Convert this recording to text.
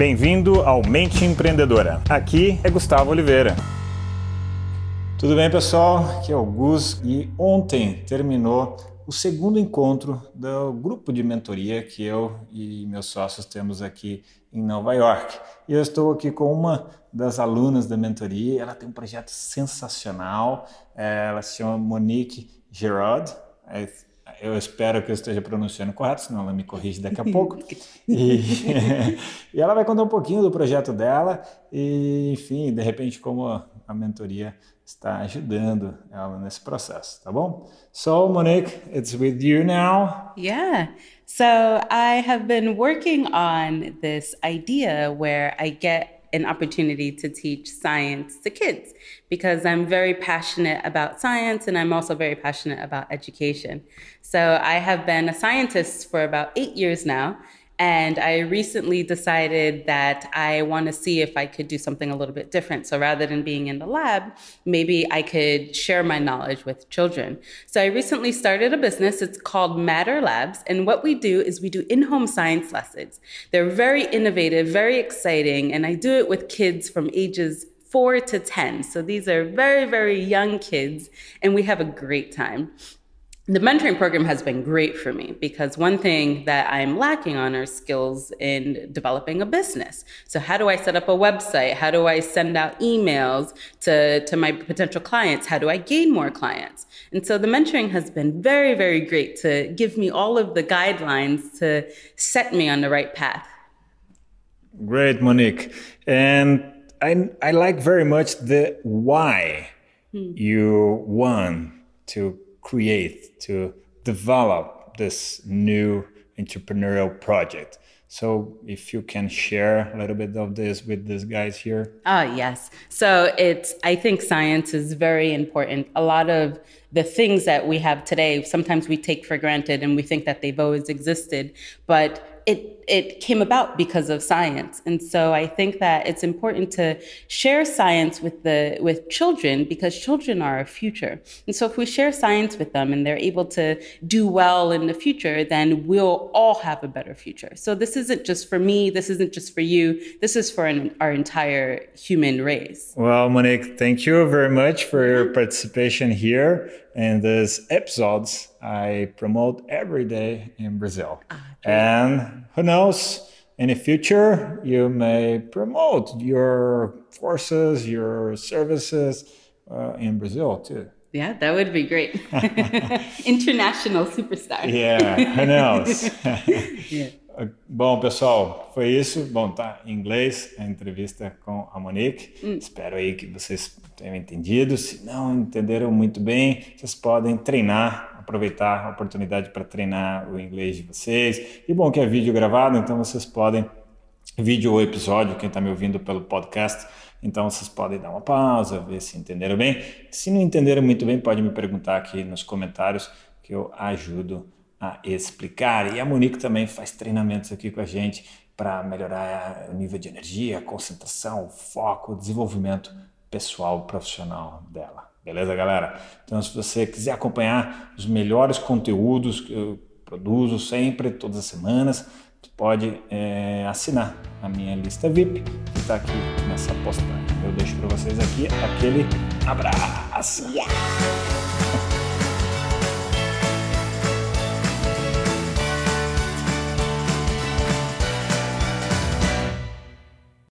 Bem-vindo ao Mente Empreendedora. Aqui é Gustavo Oliveira. Tudo bem, pessoal? Aqui é o Gus e ontem terminou o segundo encontro do grupo de mentoria que eu e meus sócios temos aqui em Nova York. E eu estou aqui com uma das alunas da mentoria. Ela tem um projeto sensacional. É, ela se chama Monique Gerard. Eu espero que eu esteja pronunciando correto, senão ela me corrige daqui a pouco. E, e, ela vai contar um pouquinho do projeto dela e, enfim, de repente, como a mentoria está ajudando ela nesse processo, tá bom? So, Monique, it's with you now. Yeah. So, I have been working on this idea where I get an opportunity to teach science to kids because I'm very passionate about science and I'm also very passionate about education. So I have been a scientist for about eight years now. And I recently decided that I want to see if I could do something a little bit different. So rather than being in the lab, maybe I could share my knowledge with children. So I recently started a business. It's called Matter Labs. And what we do is we do in home science lessons. They're very innovative, very exciting. And I do it with kids from ages four to 10. So these are very, very young kids, and we have a great time the mentoring program has been great for me because one thing that I'm lacking on are skills in developing a business. So how do I set up a website? How do I send out emails to, to my potential clients? How do I gain more clients? And so the mentoring has been very, very great to give me all of the guidelines to set me on the right path. Great, Monique. And I, I like very much the why hmm. you want to create, to develop this new entrepreneurial project. So, if you can share a little bit of this with these guys here. Oh, yes. So, it's, I think science is very important. A lot of the things that we have today, sometimes we take for granted and we think that they've always existed. But it it came about because of science. And so i think that it's important to share science with the with children because children are our future. And so if we share science with them and they're able to do well in the future then we'll all have a better future. So this isn't just for me. This isn't just for you. This is for an, our entire human race. Well monique thank you very much for your mm-hmm. participation here in these episodes I promote every day in Brazil. Ah, and who knows, in the future, you may promote your forces, your services uh, in Brazil too. Yeah, that would be great. International superstar. Yeah, who knows? yeah. Bom, pessoal, foi isso. Bom, tá em inglês a entrevista com a Monique. Hum. Espero aí que vocês tenham entendido. Se não entenderam muito bem, vocês podem treinar, aproveitar a oportunidade para treinar o inglês de vocês. E bom que é vídeo gravado, então vocês podem vídeo ou episódio, quem está me ouvindo pelo podcast, então vocês podem dar uma pausa, ver se entenderam bem. Se não entenderam muito bem, pode me perguntar aqui nos comentários que eu ajudo a explicar. E a Monique também faz treinamentos aqui com a gente para melhorar o nível de energia, concentração, foco, desenvolvimento pessoal profissional dela. Beleza, galera? Então, se você quiser acompanhar os melhores conteúdos que eu produzo sempre, todas as semanas, pode é, assinar a minha lista VIP que está aqui nessa postagem. Eu deixo para vocês aqui aquele abraço. Yeah!